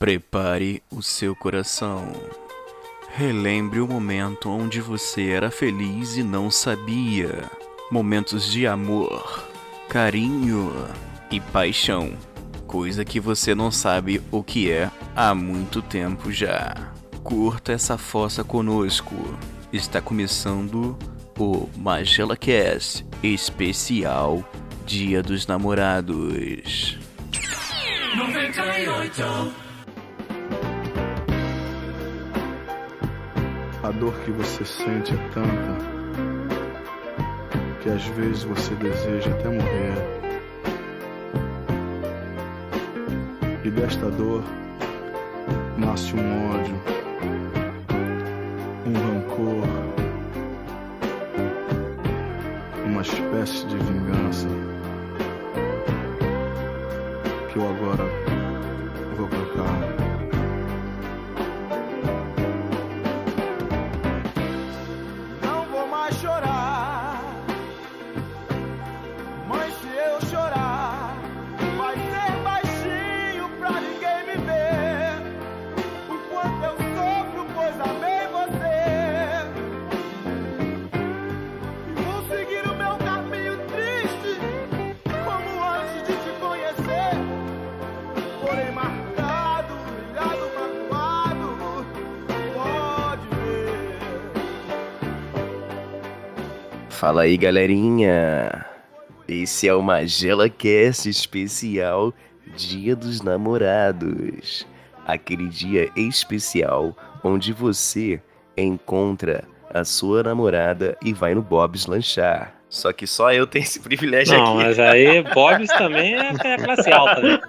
Prepare o seu coração. Relembre o momento onde você era feliz e não sabia. Momentos de amor, carinho e paixão. Coisa que você não sabe o que é há muito tempo já. Curta essa fossa conosco. Está começando o Magela Cast especial Dia dos Namorados. 98 A dor que você sente é tanta que às vezes você deseja até morrer. E desta dor nasce um ódio, um rancor, uma espécie de vingança que eu agora vou contar. Fala aí, galerinha! Esse é o Magela Cast especial Dia dos Namorados. Aquele dia especial onde você encontra a sua namorada e vai no Bob's lanchar. Só que só eu tenho esse privilégio não, aqui. Não, mas aí Bob's também é, é classe alta, né?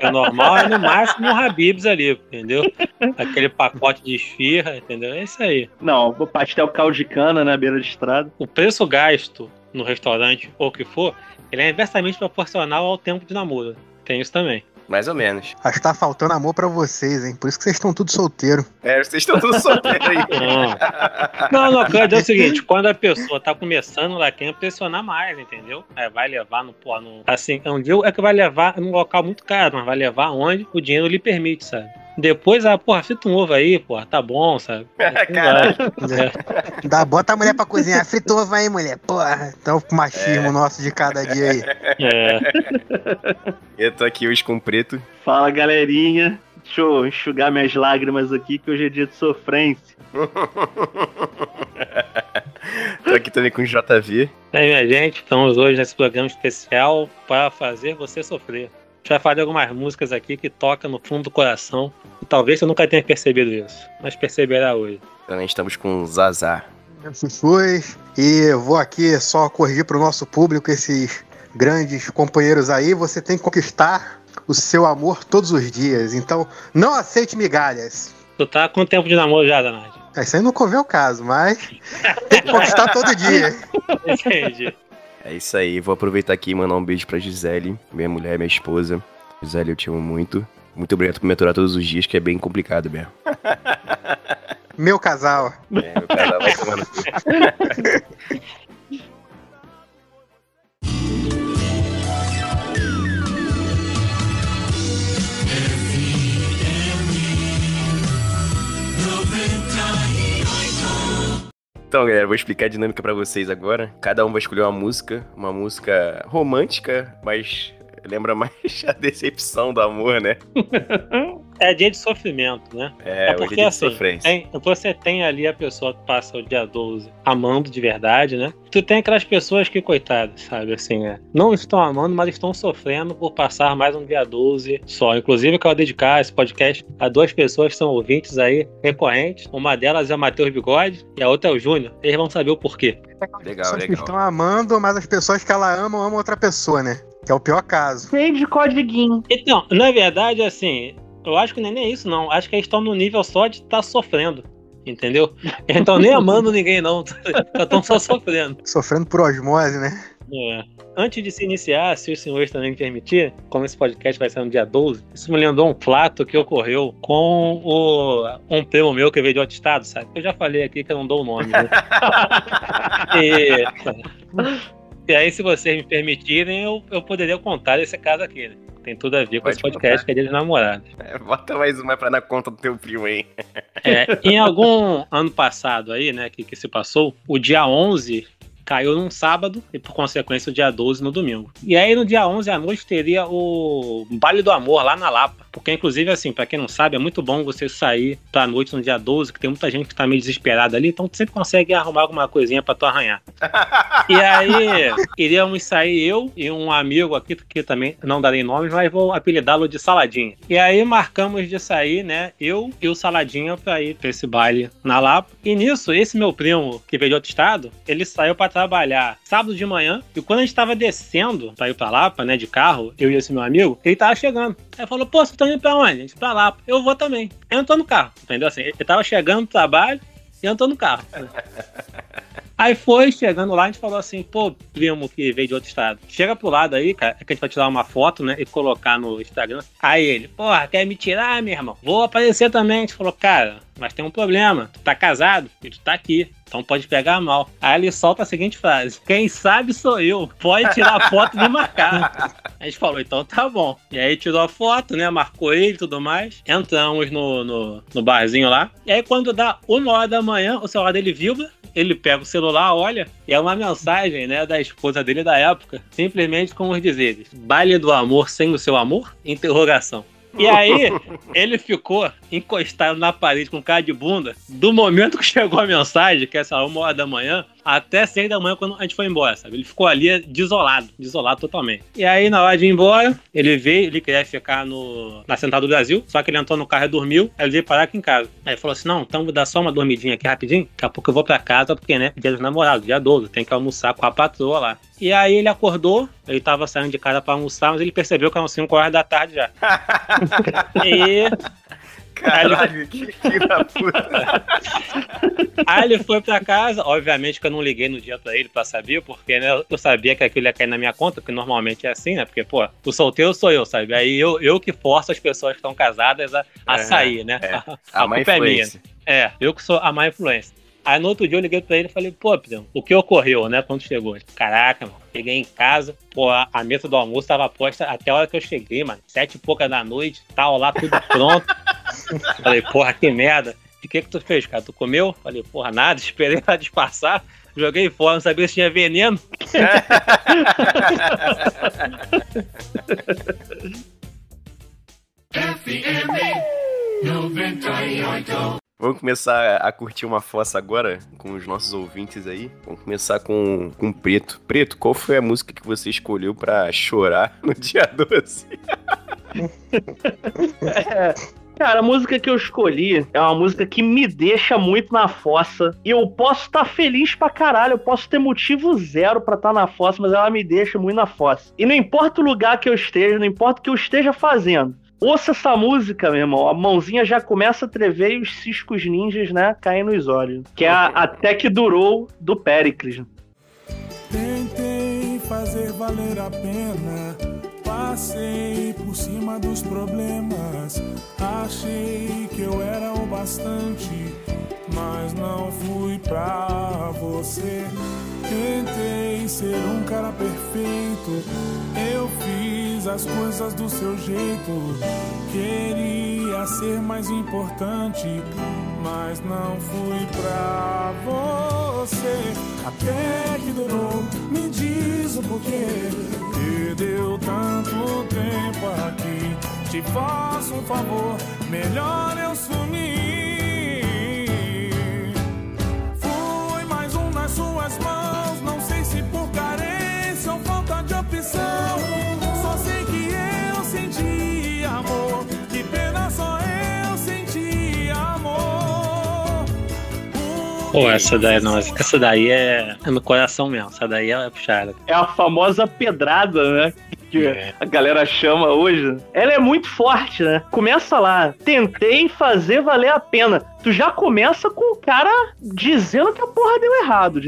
É normal, é no máximo um Habib's ali, entendeu? Aquele pacote de esfirra, entendeu? É isso aí. Não, o pastel caldo de cana na beira de estrada. O preço gasto no restaurante, ou o que for, ele é inversamente proporcional ao tempo de namoro. Tem isso também. Mais ou menos. Acho que tá faltando amor pra vocês, hein? Por isso que vocês estão tudo solteiro. É, vocês estão tudo solteiros aí. Não, não, cara, é o seguinte, quando a pessoa tá começando, ela quer impressionar mais, entendeu? É, vai levar no, pô, no assim, um dia é que vai levar num local muito caro, mas vai levar onde o dinheiro lhe permite, sabe? Depois, ah, porra, frita um ovo aí, porra, tá bom, sabe? Caralho. É. Dá, bota a mulher pra cozinhar, frita ovo aí, mulher, porra. Então, o machismo é. nosso de cada dia aí. É. Eu tô aqui hoje com o preto. Fala, galerinha. Deixa eu enxugar minhas lágrimas aqui, que hoje é dia de sofrência. tô aqui também com o JV. E aí, minha gente, estamos hoje nesse programa especial para fazer você sofrer. A gente vai fazer algumas músicas aqui que tocam no fundo do coração. E talvez você nunca tenha percebido isso, mas perceberá hoje. Também estamos com o Zazar. Chuchus, e vou aqui só corrigir para o nosso público esses grandes companheiros aí. Você tem que conquistar o seu amor todos os dias. Então, não aceite migalhas. Tu tá com tempo de namoro já, Danade? Isso aí não convém o caso, mas tem que conquistar todo dia. Entendi. É isso aí, vou aproveitar aqui e mandar um beijo pra Gisele, minha mulher, minha esposa. Gisele, eu te amo muito. Muito obrigado por me aturar todos os dias, que é bem complicado mesmo. Meu casal. É, meu casal vai tomando. Então, galera, vou explicar a dinâmica para vocês agora. Cada um vai escolher uma música, uma música romântica, mas lembra mais a decepção do amor, né? É dia de sofrimento, né? É, é porque hoje é dia de assim, sofrência. tem- você tem ali a pessoa que passa o dia 12 amando de verdade, né? Tu tem aquelas pessoas que, coitadas, sabe, assim, é, não estão amando, mas estão sofrendo por passar mais um dia 12 só. Inclusive, eu quero dedicar esse podcast a duas pessoas que são ouvintes aí recorrentes. Uma delas é o Matheus Bigode e a outra é o Júnior. Eles vão saber o porquê. Legal, pessoas que legal. estão amando, mas as pessoas que ela ama amam outra pessoa, né? Que é o pior caso. Cheio de codiguinho. Então, na verdade, assim, eu acho que nem é isso, não. Acho que eles estão no nível só de estar sofrendo. Entendeu? Eles estão nem amando ninguém, não. Estão só sofrendo. Sofrendo por osmose, né? É. Antes de se iniciar, se os senhores também me permitirem, como esse podcast vai ser no dia 12, isso me lembrou um fato que ocorreu com o, um primo meu que veio de outro estado, sabe? Eu já falei aqui que eu não dou o nome, né? e, e aí, se vocês me permitirem, eu, eu poderia contar esse caso aqui, né? Tem tudo a ver com Pode esse podcast contar. que é dia dos namorados. É, bota mais uma pra dar conta do teu primo aí. É, em algum ano passado aí, né, que, que se passou, o dia 11 caiu num sábado e, por consequência, o dia 12 no domingo. E aí, no dia 11 à noite, teria o Baile do Amor lá na Lapa. Porque, inclusive, assim, pra quem não sabe, é muito bom você sair pra noite no dia 12, que tem muita gente que tá meio desesperada ali, então tu sempre consegue arrumar alguma coisinha pra tu arranhar. E aí, iríamos sair eu e um amigo aqui, que também não darei nomes, mas vou apelidá-lo de Saladinha. E aí, marcamos de sair, né, eu e o Saladinha pra ir pra esse baile na Lapa. E nisso, esse meu primo, que veio de outro estado, ele saiu pra trabalhar sábado de manhã, e quando a gente tava descendo pra ir pra Lapa, né, de carro, eu e esse meu amigo, ele tava chegando. Aí falou, pô, vocês estão indo pra onde? A gente, pra Lapa. Eu vou também. Entrou no carro, entendeu? Assim, ele tava chegando no trabalho e entrou no carro. Aí foi, chegando lá, a gente falou assim, pô, primo que veio de outro estado, chega pro lado aí, cara, que a gente vai tirar uma foto, né, e colocar no Instagram. Aí ele, porra, quer me tirar, meu irmão? Vou aparecer também. A gente falou, cara, mas tem um problema, tu tá casado e tu tá aqui, então pode pegar mal. Aí ele solta a seguinte frase, quem sabe sou eu, pode tirar a foto e me marcar. A gente falou, então tá bom. E aí tirou a foto, né, marcou ele e tudo mais, entramos no, no, no barzinho lá, e aí quando dá uma hora da manhã, o celular dele vibra, ele pega o celular, olha, e é uma mensagem, né, da esposa dele da época, simplesmente com os dizeres: baile do amor sem o seu amor? Interrogação. E aí, ele ficou encostado na parede com cara de bunda do momento que chegou a mensagem, que é essa uma hora da manhã, até seis da manhã quando a gente foi embora, sabe? Ele ficou ali desolado, desolado totalmente. E aí, na hora de ir embora, ele veio, ele queria ficar no, na Central do Brasil, só que ele entrou no carro e dormiu, aí ele veio parar aqui em casa. Aí ele falou assim: não, então vou dar só uma dormidinha aqui rapidinho, daqui a pouco eu vou pra casa, porque, né, dia dos namorados, dia 12, tem que almoçar com a patroa lá. E aí ele acordou, ele tava saindo de casa pra almoçar, mas ele percebeu que eram 5 horas da tarde já. e Caralho, que filho da puta. Aí ele foi pra casa, obviamente que eu não liguei no dia pra ele pra saber, porque né, eu sabia que aquilo ia cair na minha conta, porque normalmente é assim, né? Porque, pô, o solteiro sou eu, sabe? Aí eu, eu que forço as pessoas que estão casadas a, a É, sair, né? é. A, A má culpa é minha. influência. É, eu que sou a má influência. Aí no outro dia eu liguei pra ele e falei, pô, Pedro, o que ocorreu, né, quando chegou? Caraca, mano, cheguei em casa, pô, a, a mesa do almoço tava posta até a hora que eu cheguei, mano, sete e pouca da noite, tava lá tudo pronto. falei, porra, que merda. O que que tu fez, cara? Tu comeu? Falei, porra, nada, esperei ela disfarçar, joguei fora, não sabia se tinha veneno. Vamos começar a curtir uma fossa agora com os nossos ouvintes aí. Vamos começar com, com o Preto. Preto, qual foi a música que você escolheu pra chorar no dia 12? Cara, a música que eu escolhi é uma música que me deixa muito na fossa. E eu posso estar feliz pra caralho, eu posso ter motivo zero pra estar na fossa, mas ela me deixa muito na fossa. E não importa o lugar que eu esteja, não importa o que eu esteja fazendo. Ouça essa música, meu irmão. A mãozinha já começa a trever e os ciscos ninjas, né, caem nos olhos. Que é a, até que durou do Pericles. Tentei fazer valer a pena. Passei por cima dos problemas. Achei que eu era o bastante, mas não fui pra você. Tentei ser um cara perfeito. Eu fiz as coisas do seu jeito. Queria ser mais importante, mas não fui pra você. Até que durou, me diz o porquê. Perdeu tanto tempo aqui. Te faço um favor, melhor eu sumir. Fui mais um nas suas mãos. Não sei se por carência ou falta de opção. Pô, essa daí, não, essa daí é, é no coração mesmo, essa daí é puxada. É a famosa pedrada, né? Que É. a galera chama hoje. Ela é muito forte, né? Começa lá. Tentei fazer valer a pena. Tu já começa com o cara dizendo que a porra deu errado.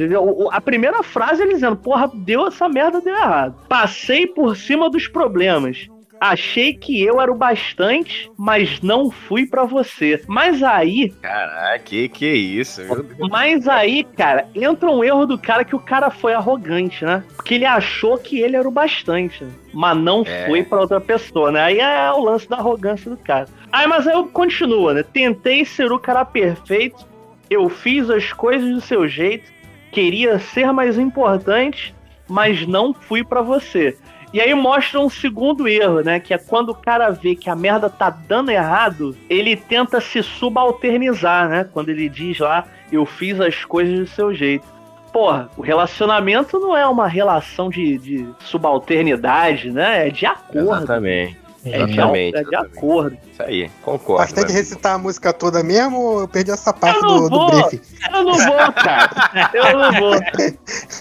A primeira frase ele dizendo, porra, deu essa merda, deu errado. Passei por cima dos problemas. Achei que eu era o bastante, mas não fui pra você. Mas aí, Caraca, que que é isso? Mas aí, cara, entra um erro do cara que o cara foi arrogante, né? Porque ele achou que ele era o bastante, mas não É. foi pra outra pessoa, né? Aí é o lance da arrogância do cara. Aí, mas aí eu continuo, né? Tentei ser o cara perfeito, eu fiz as coisas do seu jeito, queria ser mais importante, mas não fui pra você. E aí mostra um segundo erro, né? Que é quando o cara vê que a merda tá dando errado, ele tenta se subalternizar, né? Quando ele diz lá, eu fiz as coisas do seu jeito. Porra, o relacionamento não é uma relação de, de subalternidade, né? É de acordo. Exatamente. É de, Exatamente, é de acordo. Isso aí, concordo. Mas tem que amigo. recitar a música toda mesmo ou eu perdi essa parte do, do briefing? Eu não vou, cara. Eu não vou.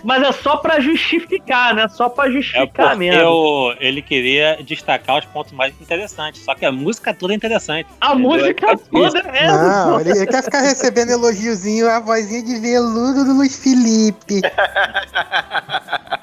Mas é só pra justificar, né? Só pra É justificar porque mesmo. eu- ele queria destacar os pontos mais interessantes. Só que a música toda é interessante. A música toda é Não, ele, ele quer ficar recebendo elogiozinho, a vozinha de veludo do Luiz Felipe.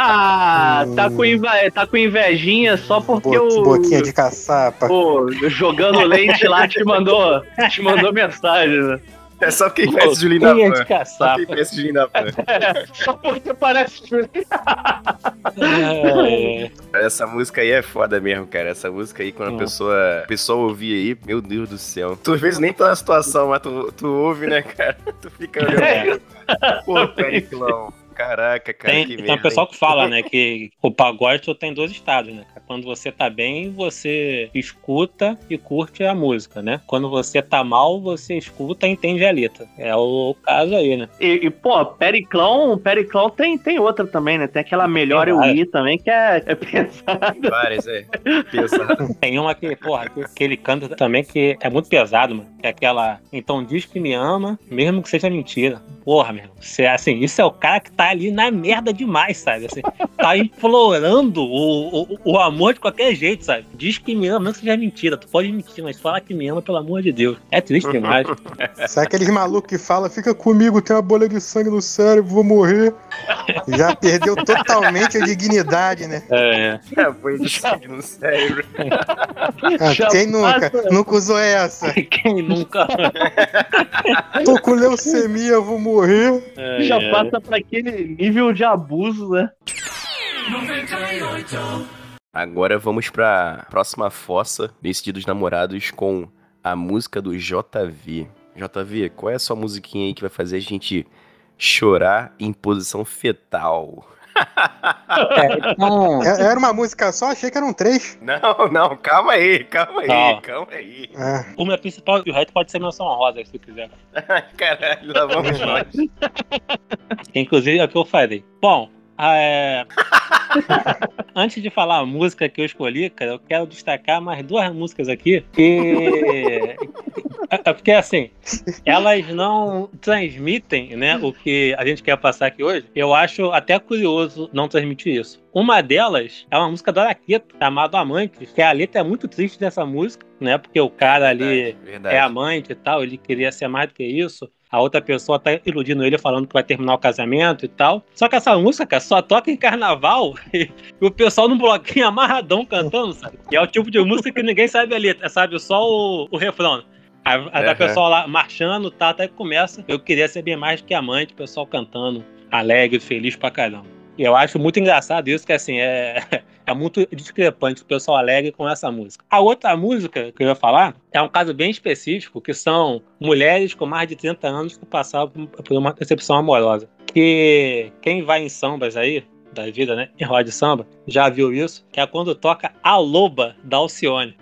Ah, Hum. tá com, inve- tá com invejinha só porque Bo- o. Boquinha de caçapa. Pô, jogando leite lá te mandou, te mandou mensagem, né? É só quem conhece Julinho da é Van. de Só quem conhece Julinho da. É, só porque parece. É, Essa música aí é foda mesmo, cara. Essa música aí, quando a Hum. pessoa, a pessoa ouvir aí, meu Deus do céu. Tu às vezes nem tá na situação, mas tu, tu ouve, né, cara? Tu fica olhando. Pô, Periclão. Caraca, cara, tem, que tem merda. um pessoal hein? que fala, né, que o pagode só tem dois estados, né? cara? Quando você tá bem, você escuta e curte a música, né? Quando você tá mal, você escuta e entende a letra. É o caso aí, né? E, e, pô, Periclão, Periclão tem, tem outra também, né? Tem aquela Melhor Eu. Ir também, que é, é pesada. Várias, é. Pesado. Tem uma que, porra, que, que ele canta também que é muito pesado, mano. Que é aquela. Então diz que me ama, mesmo que seja mentira. Porra, meu irmão. Você, assim, isso é o cara que tá ali na merda demais, sabe? Assim, tá implorando o, o, o amor de qualquer jeito, sabe? Diz que me ama, mesmo que seja mentira. Tu pode mentir, mas fala que me ama, pelo amor de Deus. É triste demais. Sabe aqueles malucos que falam, fica comigo, tem uma bolha de sangue no cérebro, vou morrer. Já perdeu totalmente a dignidade, né? É, É, foi de sangue no cérebro. Ah, quem nunca? Nunca usou essa? quem nunca. Tô com leucemia, vou morrer. É, Já é. passa pra aquele nível de abuso, né? Agora vamos pra próxima fossa desse Dia dos Namorados com a música do JV. JV, qual é a sua musiquinha aí que vai fazer a gente chorar em posição fetal? É, então, É- Era uma música só, achei que eram três. Não, não, calma aí, calma aí, Calma. calma aí. Ah, o meu principal e o resto pode ser menção rosa, se quiser. Caralho, lá vamos nós. Inclusive é o que eu farei. Bom, é... antes de falar a música que eu escolhi, cara, eu quero destacar mais duas músicas aqui. Que... É porque assim, elas não transmitem né, o que a gente quer passar aqui hoje. Eu acho até curioso não transmitir isso. Uma delas é uma música do Araqueto, chamada Amantes, que a letra é muito triste dessa música, né? Porque o cara ali Verdade. é amante e tal, ele queria ser mais do que isso. A outra pessoa tá iludindo ele falando que vai terminar o casamento e tal. Só que essa música, cara, só toca em carnaval e, o pessoal num bloquinho amarradão cantando, sabe? E é o tipo de música que ninguém sabe a letra, sabe? Só o, o refrão. tá Aham. o pessoal lá marchando, tá, até que começa. Eu queria ser bem mais que amante, o pessoal cantando, alegre, feliz pra caramba. E eu acho muito engraçado isso, que assim, é, é muito discrepante o pessoal alegre com essa música. A outra música que eu ia falar é um caso bem específico, que são mulheres com mais de 30 anos que passaram por- uma decepção amorosa. Que quem vai em sambas aí, da vida, né? Em roda de samba, já viu isso, que é quando toca a loba da Alcione.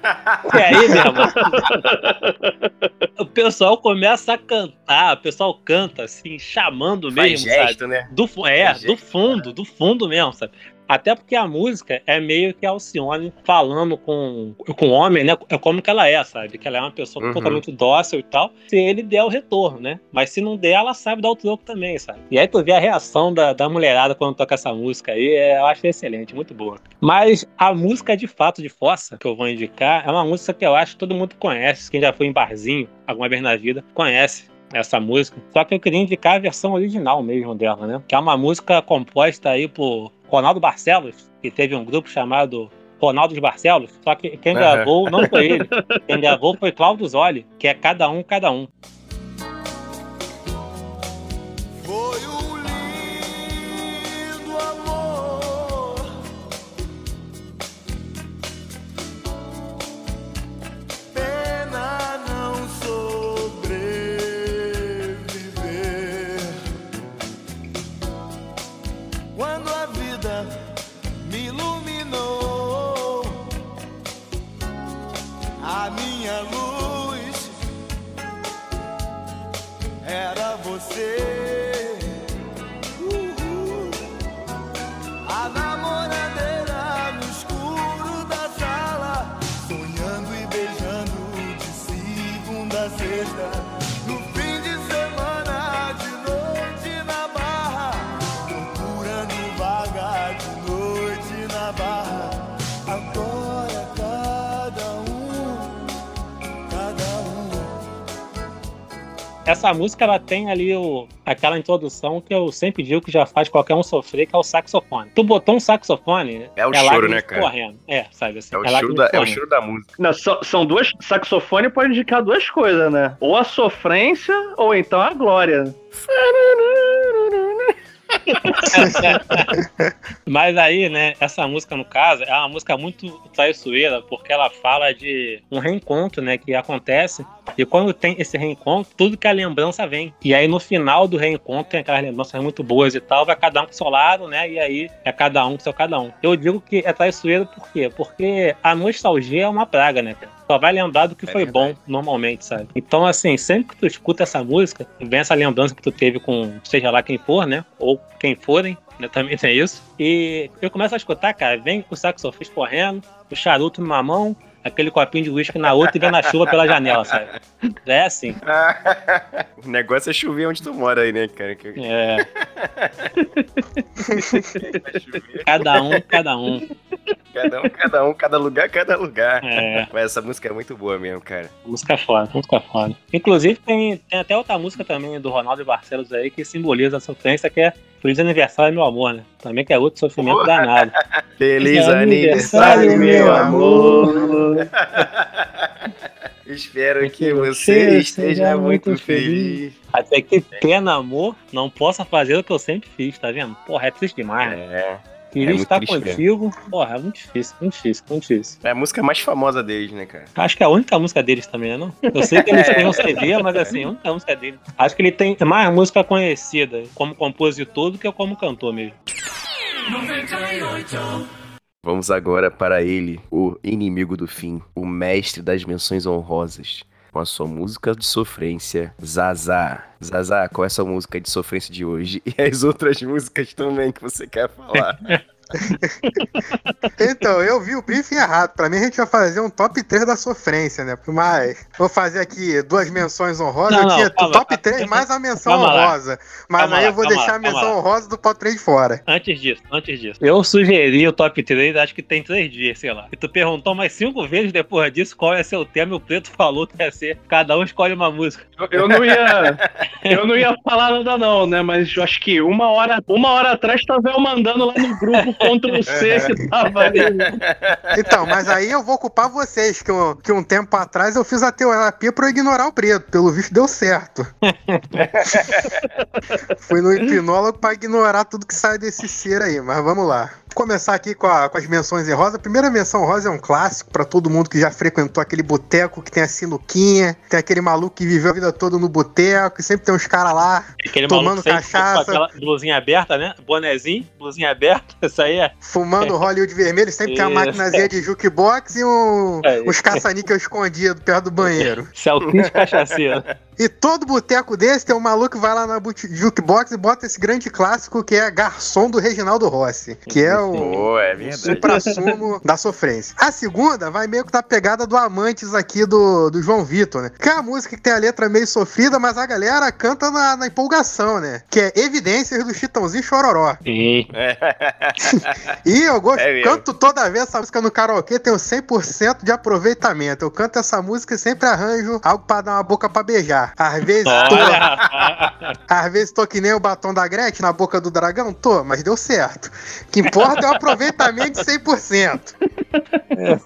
E aí, meu irmão, o pessoal começa a cantar, o pessoal canta assim, chamando Faz mesmo, sabe? gesto, né? Do, é, Faz do gesto, fundo, do fundo mesmo, sabe? Até porque a música é meio que Alcione falando com, com o homem, né? É como que ela é, sabe? Que ela é uma pessoa Uhum. totalmente dócil e tal. Se ele der o retorno, né? Mas se não der, ela sabe dar o troco também, sabe? E aí tu vê a reação da, da mulherada quando toca essa música aí, é, eu acho excelente, muito boa. Mas a música de fato de Fossa, que eu vou indicar, é uma música que eu acho que todo mundo conhece. Quem já foi em barzinho alguma vez na vida, conhece essa música. Só que eu queria indicar a versão original mesmo dela, né? Que é uma música composta aí por Ronaldo Barcelos, que teve um grupo chamado Ronaldo de Barcelos, só que quem gravou não foi ele. Quem gravou foi Cláudio Zoli, que é cada um, cada um. Você. A namoradeira no escuro da sala, sonhando e beijando de segunda a sexta. Essa música ela tem ali o, aquela introdução que eu sempre digo que já faz qualquer um sofrer, que é o saxofone. Tu botou um saxofone. É o é choro, né, cara? Correndo. É, sabe assim. É o, lágrimas choro da, é o choro da música. Não, só- são duas. Saxofone pode indicar duas coisas, né? Ou a sofrência, ou então a glória. Mas aí, né, essa música, no caso, é uma música muito traiçoeira, porque ela fala de um reencontro, né, que acontece. E quando tem esse reencontro, tudo que a lembrança vem. E aí, no final do reencontro, tem aquelas lembranças muito boas e tal, vai cada um pro seu lado, né, e aí é cada um pro seu cada um. Eu digo que é traiçoeiro por quê? Porque a nostalgia é uma praga, né, cara? Só vai lembrar do que É foi verdade. bom, normalmente, sabe? Então, assim, sempre que tu escuta essa música, vem essa lembrança que tu teve com seja lá quem for, né? Ou quem forem, né? Também tem isso. E eu começo a escutar, cara, vem o saxofone correndo, o charuto numa mão, aquele copinho de uísque na outra e vendo a chuva pela janela, sabe? É assim. o negócio é chover onde tu mora aí, né, cara? É, cada um, cada um. Cada um, cada um, cada lugar, cada lugar. É, Mas essa música é muito boa mesmo, cara. música foda, música foda. Inclusive, tem, tem até outra música também do Ronaldo Barcelos aí que simboliza a sofrência, que é Feliz Aniversário, meu amor, né? Também que é outro sofrimento Boa. danado. Feliz Feliz aniversário, aniversário, meu meu amor. Espero que você esteja muito feliz. Até que pena, amor, não possa fazer o que eu sempre fiz, tá vendo? Porra, é triste demais, né? É. Queria é estar triste contigo. Porra, é muito difícil, muito difícil, muito difícil. É a música mais famosa deles, né, cara? Acho que é a única música deles também, né? Não? Eu sei que eles têm um CD, mas assim, a única música dele. Acho que ele tem mais música conhecida como compositor do que como cantor mesmo. Vamos agora para ele, o inimigo do fim, o mestre das menções honrosas, com a sua música de sofrência, Zazá. Zazá, qual é a sua música de sofrência de hoje? E as outras músicas também que você quer falar. Então, eu vi o briefing errado. Pra mim, a gente vai fazer um top 3 da sofrência, né? Mas vou fazer aqui duas menções honrosas. Não, eu não, tinha top calma. 3 mais a menção Calma lá. honrosa. Mas Calma aí eu vou calma deixar a menção calma lá. honrosa do top 3 fora. Antes disso, antes disso. Eu sugeri o top 3, acho que tem três dias, sei lá. E tu perguntou mais cinco vezes depois disso qual é seu tema, e o Preto falou que ia ser cada um escolhe uma música. Eu, eu não ia. Eu não ia falar nada, não, né? Mas eu acho que uma hora, uma hora atrás tava eu mandando lá no grupo Ctrl C que tava ali. Então, mas aí eu vou culpar vocês, que, eu- que um tempo atrás eu fiz a terapia pra eu ignorar o preto. Pelo visto deu certo. Fui no hipnólogo pra ignorar tudo que sai desse ser aí, mas vamos lá. Começar aqui com, a- com as menções em rosa. A primeira menção rosa é um clássico pra todo mundo que já frequentou aquele boteco que tem a sinuquinha, tem aquele maluco que viveu a vida toda no boteco, e sempre tem uns caras lá Aquele Tomando cachaça. com aquela blusinha aberta, né? Bonezinho, blusinha aberta, isso aí é. fumando Hollywood vermelho, sempre tem uma maquinazinha de jukebox e um, É. uns caça-níquel escondidos perto do banheiro. Isso é o kit cachaceiro. E todo boteco desse tem um maluco que vai lá na jukebox e bota esse grande clássico que é Garçom do Reginaldo Rossi, que é o Pô, é verdade. supra-sumo da sofrência. A segunda vai meio que na pegada do Amantes aqui do, do João Vitor, né? Que é a música que tem a letra meio sofrida, mas a galera canta na, na empolgação, né? Que é Evidências do Chitãozinho Chororó. Sim. E eu gosto, É canto toda vez essa música no karaokê, tenho 100% de aproveitamento. Eu canto essa música e sempre arranjo algo pra dar uma boca pra beijar. Às vezes, tô, Olha! às vezes tô que nem o batom da Gretchen na boca do dragão, tô, mas deu certo. Que importa porra tem um aproveitamento de 100%.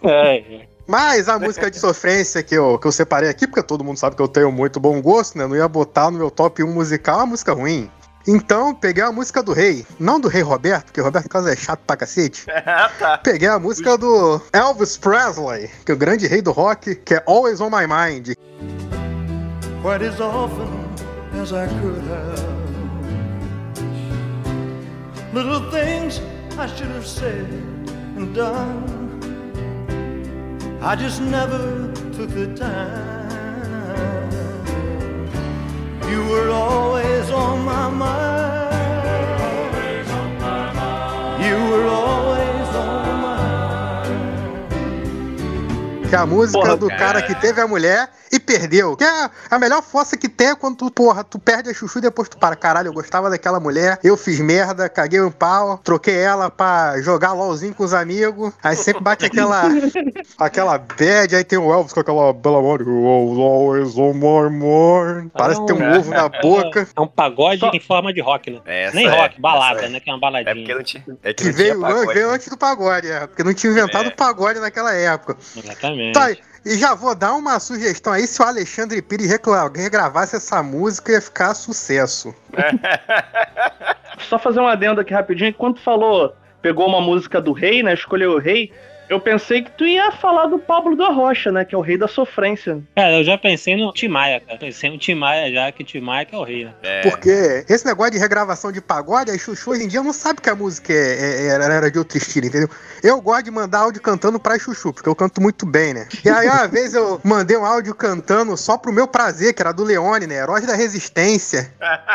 É, Mas a música de sofrência que eu, que eu separei aqui, porque todo mundo sabe que eu tenho muito bom gosto, né? Não ia botar no meu top 1 musical uma música ruim. Então, peguei a música do rei. Não do rei Roberto, porque o Roberto Carlos é chato pra cacete. Ah, tá. Peguei a música do Elvis Presley, que é o grande rei do rock, que é Always On My Mind. quite as often as I could have. Little things I should have said and done. I just never took the time. You were always on my mind. You were always on my Que a música Porra, do cara que teve a mulher perdeu. Que é a melhor fossa que tem é quando tu, porra, tu perde a chuchu e depois tu para. Caralho, eu gostava daquela mulher, eu fiz merda, caguei um pau, troquei ela pra jogar LOLzinho com os amigos. Aí sempre bate aquela aquela bad, aí tem o Elvis com aquela bela morte. Always on my mind. Parece que tem um ovo na boca. É um pagode em forma de rock, né? Essa Nem é- rock, balada, é. né? Que é uma É baladinha. porque não tinha. É que Que não tinha veio, pagode. veio antes do pagode, é. Porque não tinha inventado o pagode naquela época. Exatamente. Tá, e já vou dar uma sugestão aí, se o Alexandre Pires regravasse essa música, ia ficar sucesso. Só fazer um adendo aqui rapidinho. Tu falou, pegou uma música do rei, né? Escolheu o rei. Eu pensei que tu ia falar do Pablo da Rocha, né? Que é o rei da sofrência. Cara, eu já pensei no Timaya, cara. Pensei no Timaya já, que Timaya que é o rei, né? É, Porque esse negócio de regravação de pagode, a Chuchu hoje em dia não sabe que a música é, é- era, era de outro estilo, entendeu? Eu gosto de mandar áudio cantando pra Chuchu, porque eu canto muito bem, né? E aí uma vez eu mandei um áudio cantando só pro meu prazer, que era do Leone, né? Heróis da Resistência.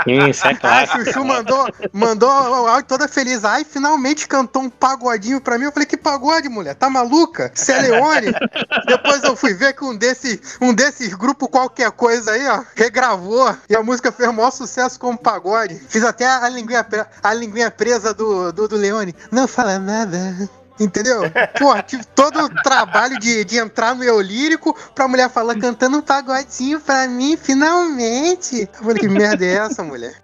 Isso é A clássico. Chuchu mandou, mandou o áudio toda feliz. Ai, finalmente cantou um pagodinho pra mim. Eu falei, que pagode, mulher? Tá maluca? Você é Leone? Depois eu fui ver que um desses, um desses grupos qualquer coisa aí, ó, regravou. E a música fez o maior sucesso como pagode. Fiz até a linguinha, a linguinha presa do, do, do Leone. Não fala nada. Entendeu? Pô, tive todo o trabalho de, de entrar no eu lírico pra mulher falar cantando um pagodinho pra mim, finalmente. Eu falei, que merda é essa, mulher?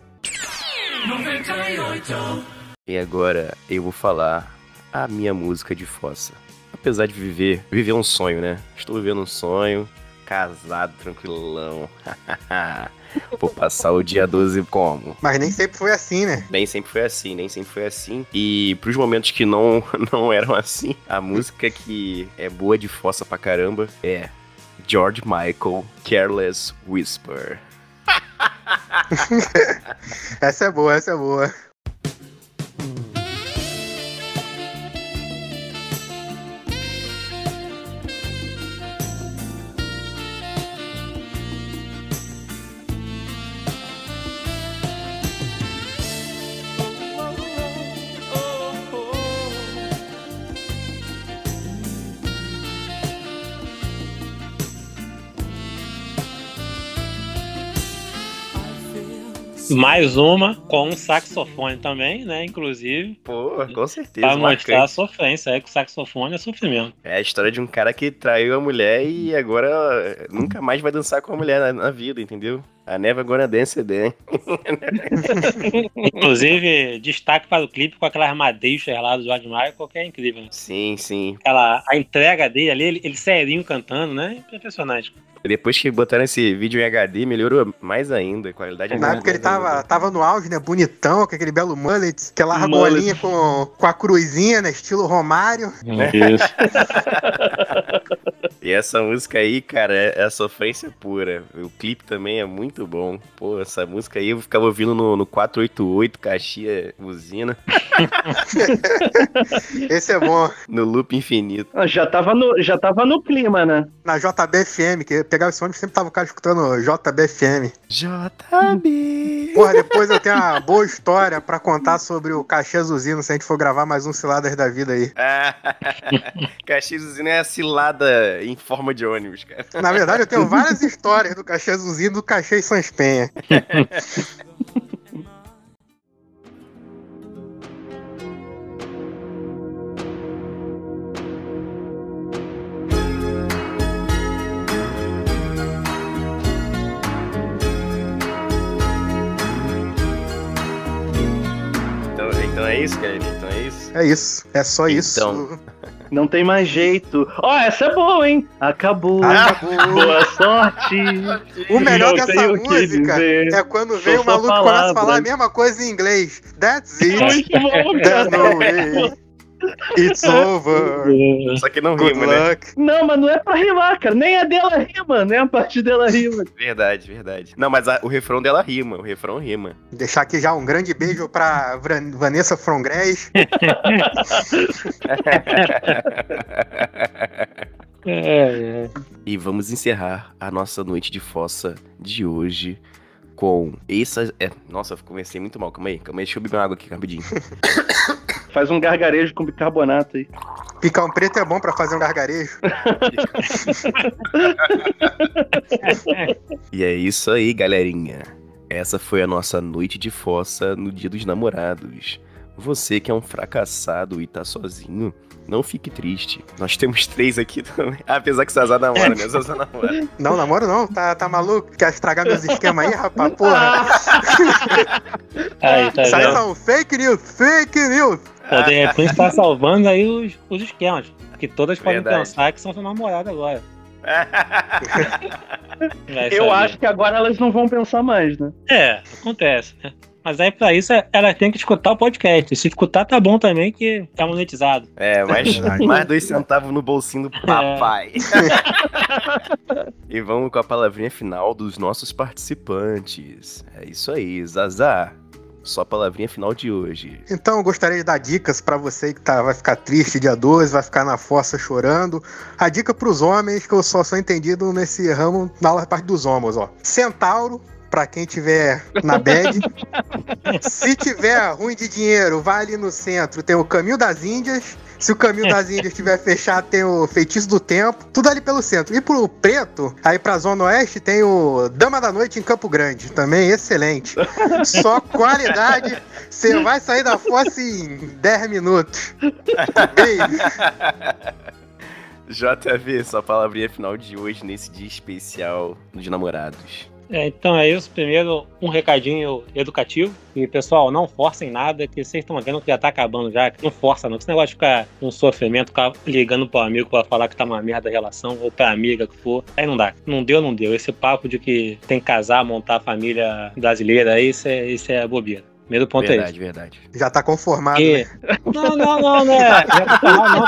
E agora eu vou falar a minha música de fossa. Apesar de viver, viver um sonho, né? Estou vivendo um sonho, casado, tranquilão. vou passar o dia 12 como? Mas nem sempre foi assim, né? Nem sempre foi assim, nem sempre foi assim. E pros momentos que não, não eram assim, a música que é boa de fossa pra caramba é George Michael, Careless Whisper. Essa é boa, essa é boa. Mais uma com um saxofone também, né? Inclusive, Pô, com certeza. pra mostrar a marcante. sofrência. É que o saxofone é sofrimento. É a história de um cara que traiu a mulher e agora nunca mais vai dançar com a mulher na, na vida, entendeu? A Never Gonna Dance Again. Inclusive, destaque para o clipe com aquelas madeixas lá do George Michael, que é incrível. né? Sim, sim. Aquela, a entrega dele ali, ele, ele serinho cantando, né? Impressionante. Depois que botaram esse vídeo em HD, melhorou mais ainda. A qualidade é Na época ele tava, tava no auge, né? Bonitão, com aquele belo mullet, aquela Mullet. argolinha com, com a cruzinha, né? Estilo Romário. Isso. E essa música aí, cara, é, é a sofrência pura. O clipe também é muito bom. Pô, essa música aí eu ficava ouvindo no, no 488, caixinha, buzina, Esse é bom. no loop infinito. Ah, Já tava no, já tava no clima, né? Na JBFM, que eu pegava esse ônibus, sempre tava o cara escutando JBFM. JB. Porra, depois eu tenho uma boa história pra contar sobre o cachê azulino, se a gente for gravar mais um Ciladas da Vida aí. Caxias Usina é a cilada em forma de ônibus, cara. Na verdade, eu tenho várias histórias do cachê azulino e do cachê Sans Penha. é isso, galera. Então é isso. É isso. É só isso. Então. Não tem mais jeito. Ó, essa é boa, hein? Acabou. Acabou. Boa sorte. O melhor Não dessa música é quando vem o maluco e só começa a falar a mesma coisa em inglês. That's it. Muito bom, cara. no way. It's over. Só que não Good rima, né? Não, mas não é pra rimar, cara. Nem a dela rima, nem a parte dela rima. Verdade, verdade. Não, mas a- o refrão dela rima. O refrão rima. Deixar aqui já um grande beijo pra Vran- Vanessa Frongres. É, é. E vamos encerrar a nossa noite de fossa de hoje com essa. É, nossa, eu comecei muito mal. Calma aí, calma aí. Deixa eu beber uma água aqui rapidinho. Faz um gargarejo com bicarbonato aí. Picão preto é bom pra fazer um gargarejo. e é isso aí, galerinha. Essa foi a nossa noite de fossa no Dia dos Namorados. Você que é um fracassado e tá sozinho, não fique triste. Nós temos três aqui também. Apesar que Sazá namora, né? Sazá namora. Não, namoro não. Tá, tá maluco? Quer estragar meus esquemas aí, rapaz? Porra. Aí, tá aí vendo? são fake news, fake news. Pô, de repente tá salvando aí os, os esquemas. Que todas podem Verdade. pensar que são seu namorado agora. Eu acho que agora elas não vão pensar mais, né? É, acontece, né? Mas aí pra isso elas têm que escutar o podcast. Se escutar, tá bom também, que é monetizado. É, mais, Verdade. mais dois centavos no bolsinho do papai. e vamos com a palavrinha final dos nossos participantes. É isso aí, Zazá. Só a palavrinha final de hoje. Então eu gostaria de dar dicas pra você que tá, vai ficar triste dia 12, vai ficar na fossa chorando. A dica pros homens, que eu só sou entendido nesse ramo, na parte dos homens, ó. Centauro, pra quem tiver na bad. Se tiver ruim de dinheiro, vai ali no centro, tem o Caminho das Índias. Se o Caminho das Índias estiver fechado, tem o Feitiço do Tempo. Tudo ali pelo centro. E pro preto, aí pra Zona Oeste, tem o Dama da Noite em Campo Grande. Também excelente. Só qualidade. Você vai sair da fossa em 10 minutos. Beijo. JV, sua palavrinha final de hoje nesse dia especial de namorados. É, então é isso. Primeiro, um recadinho educativo. E, pessoal, não forcem nada, que vocês estão vendo que já tá acabando já. Não força, não. Esse negócio de ficar um sofrimento, ficar ligando pro amigo pra falar que tá uma merda a relação, ou pra amiga que for. Aí não dá. Não deu, não deu. Esse papo de que tem que casar, montar a família brasileira, isso é, isso é bobeira. Primeiro ponto é verdade, esse. verdade. Já tá conformado, E- né? Não, não, não, né? Tá não.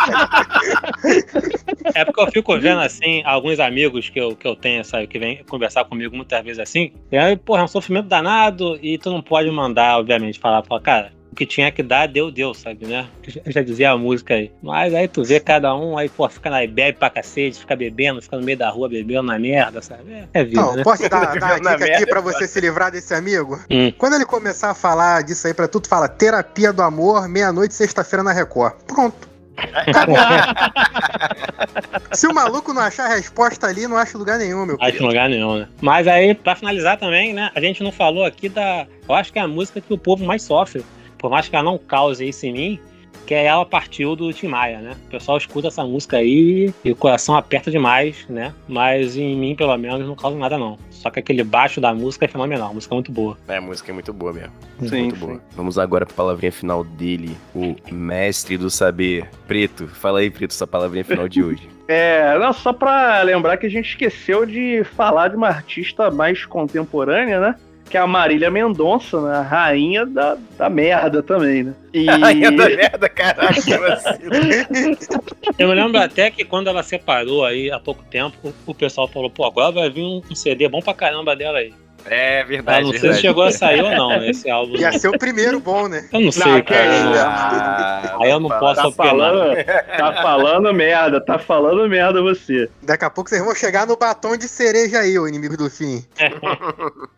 É porque eu fico vendo assim, alguns amigos que eu, que eu tenho, sabe, que vêm conversar comigo muitas vezes assim, e aí, porra, é um sofrimento danado, e tu não pode mandar, obviamente, falar, falar, cara, que tinha que dar, deu, deu, sabe, né? Eu já dizia a música aí. Mas aí tu vê cada um, aí, pô, fica na bebe pra cacete, fica bebendo, fica no meio da rua bebendo na merda, sabe? É, é vida, Não, né? posso dar, dar uma dica aqui merda, pra você se livrar desse amigo? Hum. Quando ele começar a falar disso aí pra tu, tu fala terapia do amor, meia-noite, sexta-feira na Record. Pronto. Se o maluco não achar a resposta ali, não acha lugar nenhum, meu Acho lugar nenhum, né? Mas aí, pra finalizar também, né? A gente não falou aqui da. Eu acho que é a música que o povo mais sofre. Por mais que ela não cause isso em mim, que é Ela Partiu do Tim Maia, né? O pessoal escuta essa música aí e o coração aperta demais, né? Mas em mim, pelo menos, não causa nada, não. Só que aquele baixo da música é fenomenal, a música é muito boa. É, a música é muito boa mesmo. Sim, muito boa. Vamos agora pra palavrinha final dele, o mestre do saber. Preto, fala aí, Preto, sua palavrinha final de hoje. É, não, só pra lembrar que a gente esqueceu de falar de uma artista mais contemporânea, né? Que é a Marília Mendonça, né? A rainha da, da merda também, né? E... Rainha da merda, caralho. Eu me lembro até que quando ela separou aí há pouco tempo, o- pessoal falou, pô, agora vai vir um um CD bom pra caramba dela aí. É Ah, verdade, não sei verdade. se chegou a sair ou não, né, esse álbum. Ia ser o primeiro bom, né? Eu não sei, que cara. isso, Ah, Aí eu não fala- posso Tá opinar. falando, tá falando merda, tá falando merda você. Daqui a pouco vocês vão chegar no batom de cereja aí, o inimigo do fim.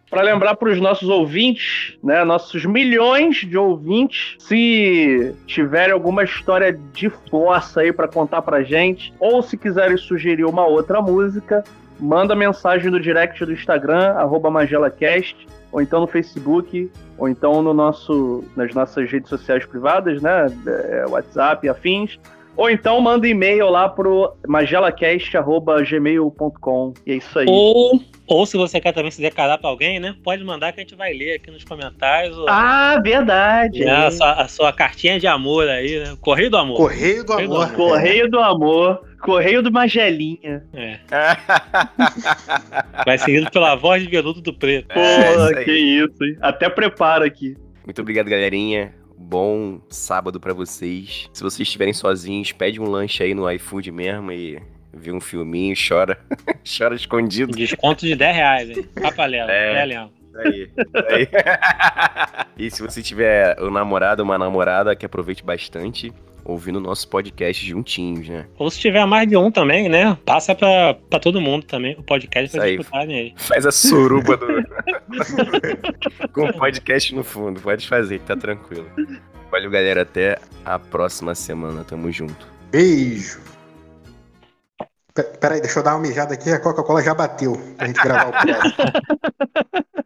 Para lembrar para os nossos ouvintes, né, nossos milhões de ouvintes, se tiverem alguma história de força aí para contar pra gente, ou se quiserem sugerir uma outra música, manda mensagem no direct do Instagram arroba @magelacast, ou então no Facebook, ou então no nosso nas nossas redes sociais privadas, né, é, WhatsApp e afins. Ou então manda e-mail lá pro magelacast.gmail.com. E é isso aí. Ou, ou se você quer também se declarar pra alguém, né? Pode mandar que a gente vai ler aqui nos comentários. o- Ah, verdade. né, a, sua, a sua cartinha de amor aí, né? Correio do amor. Correio do Correio amor. Correio do Amor. Correio do Magelinha. É. Vai seguido pela voz de veludo do preto. Pô, É, que isso, hein? Até preparo aqui. Muito obrigado, galerinha. Bom sábado pra vocês. Se vocês estiverem sozinhos, pede um lanche aí no iFood mesmo e vê um filminho, chora. chora escondido. Desconto de 10 reais, hein? Papalela. É. É. Leão. Aí, aí. e se você tiver um namorado ou uma namorada, que aproveite bastante ouvindo o nosso podcast juntinhos, né? Ou se tiver mais de um também, né? Passa pra, pra todo mundo também o podcast pra Isso aí. Faz a suruba do. Com o podcast no fundo. Pode fazer, tá tranquilo. Valeu, galera. Até a próxima semana. Tamo junto. Beijo. Pe- Peraí, deixa eu dar uma mijada aqui. A Coca-Cola já bateu pra gente gravar o próximo.